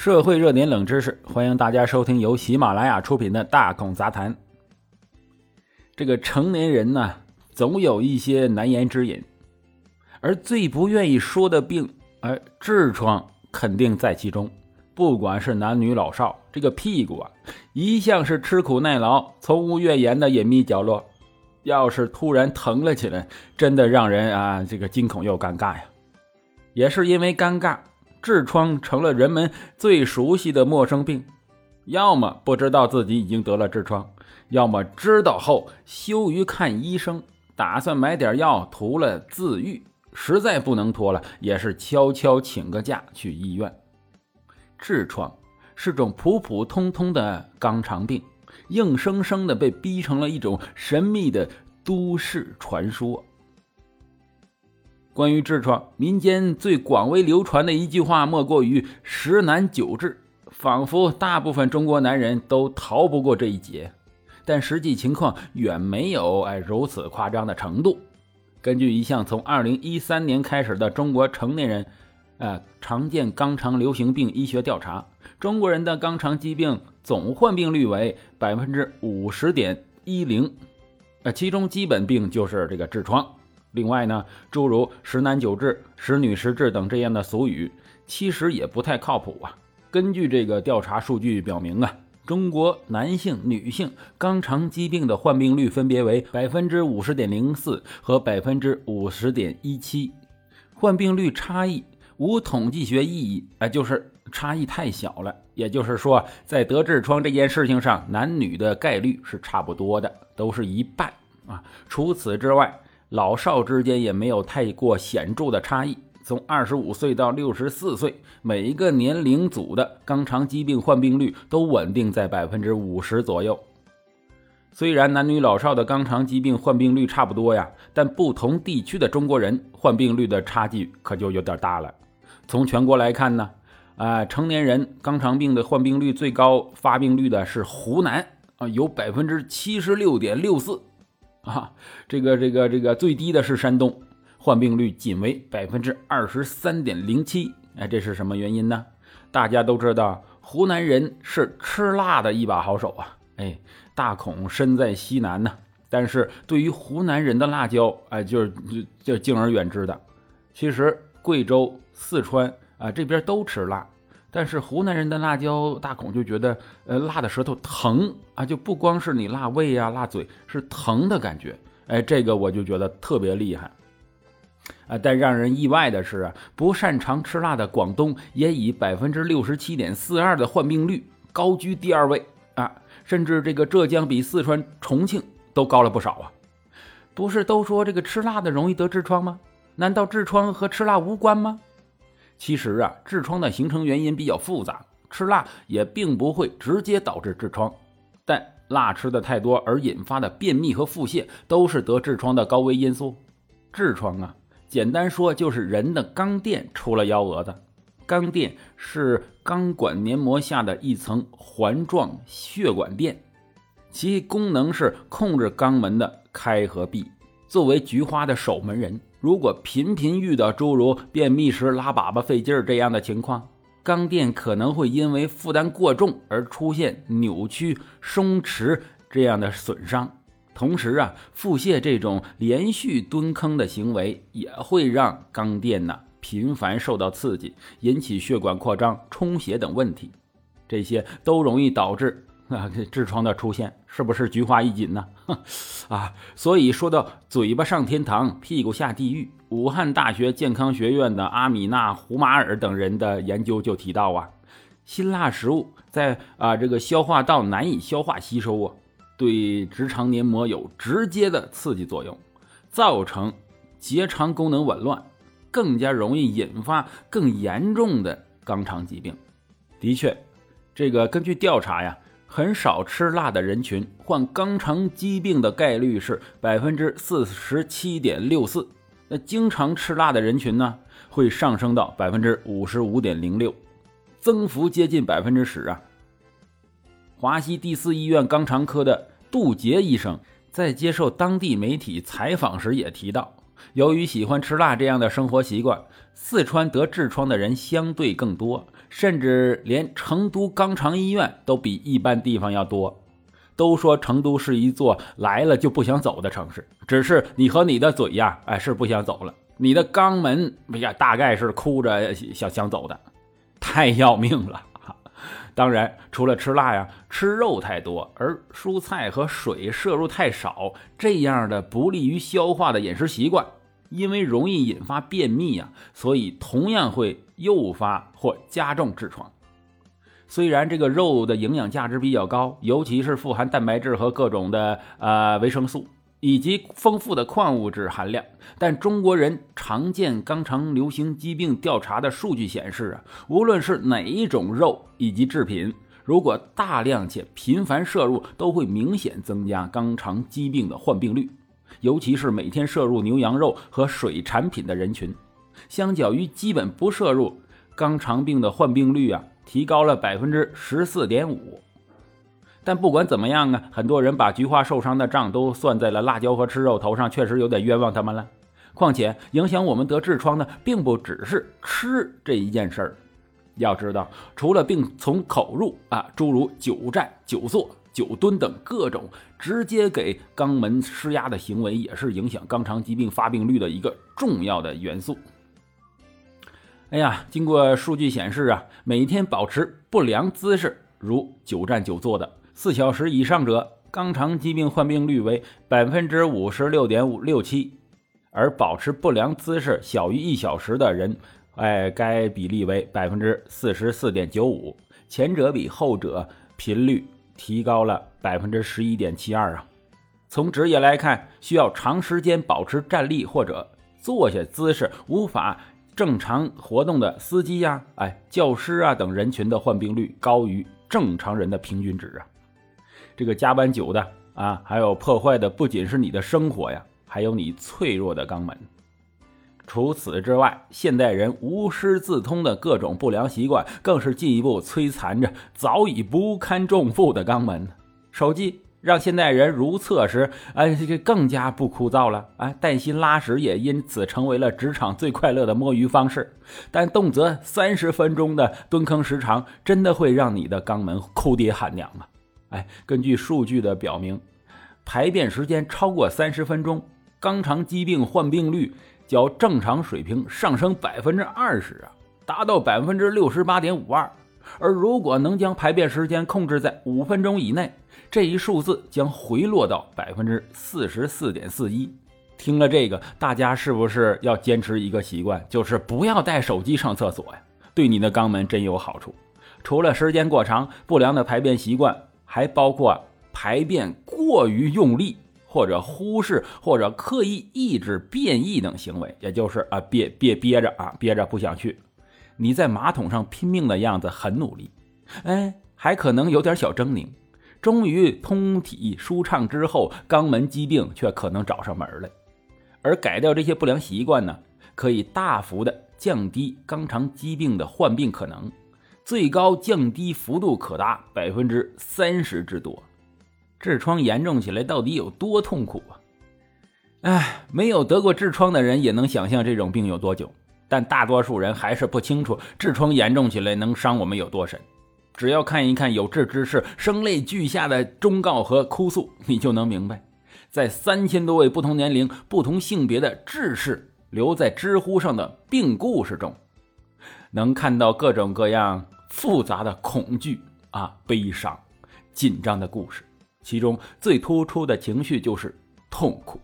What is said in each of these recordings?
社会热点冷知识，欢迎大家收听由喜马拉雅出品的《大孔杂谈》。这个成年人呢，总有一些难言之隐，而最不愿意说的病，而痔疮肯定在其中。不管是男女老少，这个屁股啊，一向是吃苦耐劳、从无怨言的隐秘角落。要是突然疼了起来，真的让人啊，这个惊恐又尴尬呀。也是因为尴尬。痔疮成了人们最熟悉的陌生病，要么不知道自己已经得了痔疮，要么知道后羞于看医生，打算买点药涂了自愈。实在不能拖了，也是悄悄请个假去医院。痔疮是种普普通通的肛肠病，硬生生的被逼成了一种神秘的都市传说。关于痔疮，民间最广为流传的一句话莫过于“十男九痔”，仿佛大部分中国男人都逃不过这一劫。但实际情况远没有哎如此夸张的程度。根据一项从2013年开始的中国成年人，呃常见肛肠流行病医学调查，中国人的肛肠疾病总患病率为百分之五十点一零，呃，其中基本病就是这个痔疮。另外呢，诸如“十男九痔”“十女十痔”等这样的俗语，其实也不太靠谱啊。根据这个调查数据表明啊，中国男性、女性肛肠疾病的患病率分别为百分之五十点零四和百分之五十点一七，患病率差异无统计学意义，啊，就是差异太小了。也就是说，在得痔疮这件事情上，男女的概率是差不多的，都是一半啊。除此之外，老少之间也没有太过显著的差异，从二十五岁到六十四岁，每一个年龄组的肛肠疾病患病率都稳定在百分之五十左右。虽然男女老少的肛肠疾病患病率差不多呀，但不同地区的中国人患病率的差距可就有点大了。从全国来看呢，啊，成年人肛肠病的患病率最高发病率的是湖南啊，有百分之七十六点六四。啊，这个这个这个最低的是山东，患病率仅为百分之二十三点零七。哎，这是什么原因呢？大家都知道，湖南人是吃辣的一把好手啊。哎，大孔身在西南呢，但是对于湖南人的辣椒，哎，就是就敬而远之的。其实贵州、四川啊这边都吃辣。但是湖南人的辣椒大孔就觉得，呃，辣的舌头疼啊，就不光是你辣胃呀、辣嘴，是疼的感觉。哎，这个我就觉得特别厉害。啊，但让人意外的是啊，不擅长吃辣的广东也以百分之六十七点四二的患病率高居第二位啊，甚至这个浙江比四川、重庆都高了不少啊。不是都说这个吃辣的容易得痔疮吗？难道痔疮和吃辣无关吗？其实啊，痔疮的形成原因比较复杂，吃辣也并不会直接导致痔疮，但辣吃的太多而引发的便秘和腹泻都是得痔疮的高危因素。痔疮啊，简单说就是人的肛垫出了幺蛾子。肛垫是肛管黏膜下的一层环状血管垫，其功能是控制肛门的开和闭，作为菊花的守门人。如果频频遇到诸如便秘时拉粑粑费劲儿这样的情况，肛垫可能会因为负担过重而出现扭曲、松弛这样的损伤。同时啊，腹泻这种连续蹲坑的行为也会让肛垫呢频繁受到刺激，引起血管扩张、充血等问题，这些都容易导致。啊，这痔疮的出现是不是菊花一紧呢？啊，所以说到嘴巴上天堂，屁股下地狱，武汉大学健康学院的阿米娜·胡马尔等人的研究就提到啊，辛辣食物在啊这个消化道难以消化吸收啊，对直肠黏膜有直接的刺激作用，造成结肠功能紊乱，更加容易引发更严重的肛肠疾病。的确，这个根据调查呀。很少吃辣的人群患肛肠疾病的概率是百分之四十七点六四，那经常吃辣的人群呢，会上升到百分之五十五点零六，增幅接近百分之十啊。华西第四医院肛肠科的杜杰医生在接受当地媒体采访时也提到，由于喜欢吃辣这样的生活习惯，四川得痔疮的人相对更多，甚至连成都肛肠医院都比一般地方要多。都说成都是一座来了就不想走的城市，只是你和你的嘴呀，哎，是不想走了。你的肛门哎呀，大概是哭着想想走的，太要命了。当然，除了吃辣呀，吃肉太多，而蔬菜和水摄入太少，这样的不利于消化的饮食习惯，因为容易引发便秘呀，所以同样会诱发或加重痔疮。虽然这个肉的营养价值比较高，尤其是富含蛋白质和各种的呃维生素以及丰富的矿物质含量，但中国人常见肛肠流行疾病调查的数据显示啊，无论是哪一种肉以及制品，如果大量且频繁摄入，都会明显增加肛肠疾病的患病率，尤其是每天摄入牛羊肉和水产品的人群，相较于基本不摄入，肛肠病的患病率啊。提高了百分之十四点五，但不管怎么样啊，很多人把菊花受伤的账都算在了辣椒和吃肉头上，确实有点冤枉他们了。况且影响我们得痔疮的，并不只是吃这一件事儿。要知道，除了病从口入啊，诸如久站、久坐、久蹲等各种直接给肛门施压的行为，也是影响肛肠疾病发病率的一个重要的元素。哎呀，经过数据显示啊，每天保持不良姿势，如久站久坐的四小时以上者，肛肠疾病患病率为百分之五十六点五六七；而保持不良姿势小于一小时的人，哎，该比例为百分之四十四点九五。前者比后者频率提高了百分之十一点七二啊。从职业来看，需要长时间保持站立或者坐下姿势，无法。正常活动的司机呀，哎，教师啊等人群的患病率高于正常人的平均值啊。这个加班久的啊，还有破坏的不仅是你的生活呀，还有你脆弱的肛门。除此之外，现代人无师自通的各种不良习惯，更是进一步摧残着早已不堪重负的肛门。手机。让现代人如厕时，哎，这个更加不枯燥了啊！带薪拉屎也因此成为了职场最快乐的摸鱼方式。但动辄三十分钟的蹲坑时长，真的会让你的肛门哭爹喊娘吗？哎，根据数据的表明，排便时间超过三十分钟，肛肠疾病患病率较正常水平上升百分之二十啊，达到百分之六十八点五二。而如果能将排便时间控制在五分钟以内，这一数字将回落到百分之四十四点四一。听了这个，大家是不是要坚持一个习惯，就是不要带手机上厕所呀？对你的肛门真有好处。除了时间过长，不良的排便习惯还包括排便过于用力，或者忽视或者刻意抑制便意等行为，也就是啊憋憋憋着啊憋着不想去。你在马桶上拼命的样子很努力，哎，还可能有点小狰狞。终于通体舒畅之后，肛门疾病却可能找上门来。而改掉这些不良习惯呢，可以大幅的降低肛肠疾病的患病可能，最高降低幅度可达百分之三十之多。痔疮严重起来到底有多痛苦啊？哎，没有得过痔疮的人也能想象这种病有多久，但大多数人还是不清楚痔疮严重起来能伤我们有多深。只要看一看有志之士声泪俱下的忠告和哭诉，你就能明白，在三千多位不同年龄、不同性别的志士留在知乎上的病故事中，能看到各种各样复杂的恐惧啊、悲伤、紧张的故事。其中最突出的情绪就是痛苦。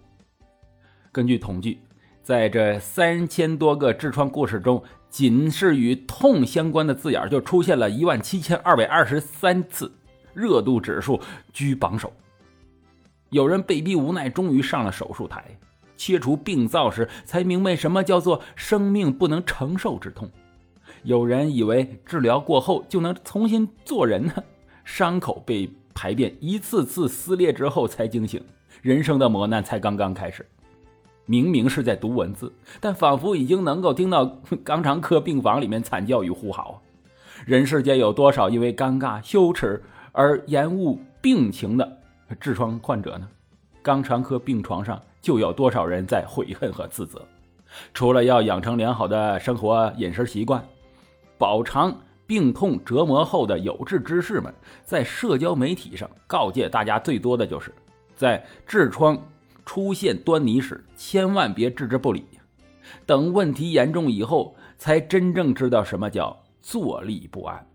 根据统计，在这三千多个痔疮故事中，仅是与痛相关的字眼就出现了一万七千二百二十三次，热度指数居榜首。有人被逼无奈，终于上了手术台，切除病灶时才明白什么叫做生命不能承受之痛。有人以为治疗过后就能重新做人呢，伤口被排便一次次撕裂之后才惊醒，人生的磨难才刚刚开始。明明是在读文字，但仿佛已经能够听到 肛肠科病房里面惨叫与呼嚎。人世间有多少因为尴尬、羞耻而延误病情的痔疮患者呢？肛肠科病床上就有多少人在悔恨和自责。除了要养成良好的生活饮食习惯，饱尝病痛折磨后的有志之士们，在社交媒体上告诫大家最多的就是，在痔疮出现端倪时，千万别置之不理，等问题严重以后，才真正知道什么叫坐立不安。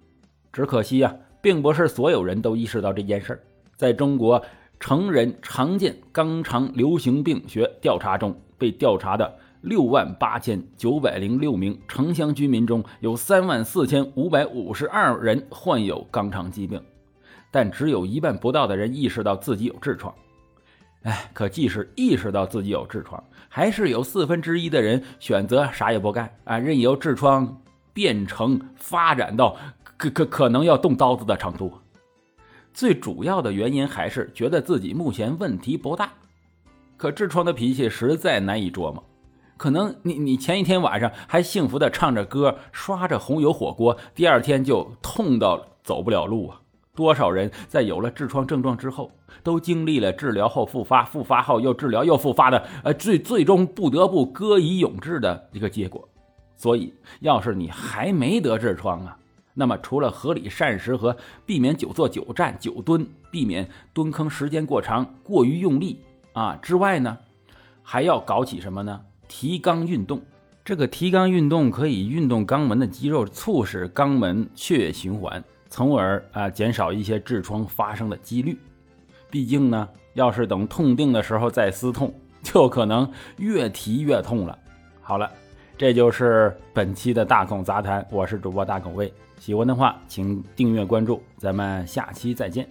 只可惜呀，并不是所有人都意识到这件事儿。在中国成人常见肛肠流行病学调查中，被调查的。六万八千九百零六名城乡居民中有三万四千五百五十二人患有肛肠疾病，但只有一半不到的人意识到自己有痔疮。哎，可即使意识到自己有痔疮，还是有四分之一的人选择啥也不干啊，任由痔疮变成发展到可可可能要动刀子的程度。最主要的原因还是觉得自己目前问题不大，可痔疮的脾气实在难以捉摸。可能你你前一天晚上还幸福的唱着歌，刷着红油火锅，第二天就痛到走不了路啊！多少人在有了痔疮症状之后，都经历了治疗后复发，复发后又治疗又复发的，呃，最最终不得不歌以永志的一个结果。所以，要是你还没得痔疮啊，那么除了合理膳食和避免久坐久站久蹲，避免蹲坑时间过长、过于用力啊之外呢，还要搞起什么呢？提肛运动，这个提肛运动可以运动肛门的肌肉，促使肛门血液循环，从而啊减少一些痔疮发生的几率。毕竟呢，要是等痛定的时候再撕痛，就可能越提越痛了。好了，这就是本期的大孔杂谈，我是主播大孔卫。喜欢的话，请订阅关注，咱们下期再见。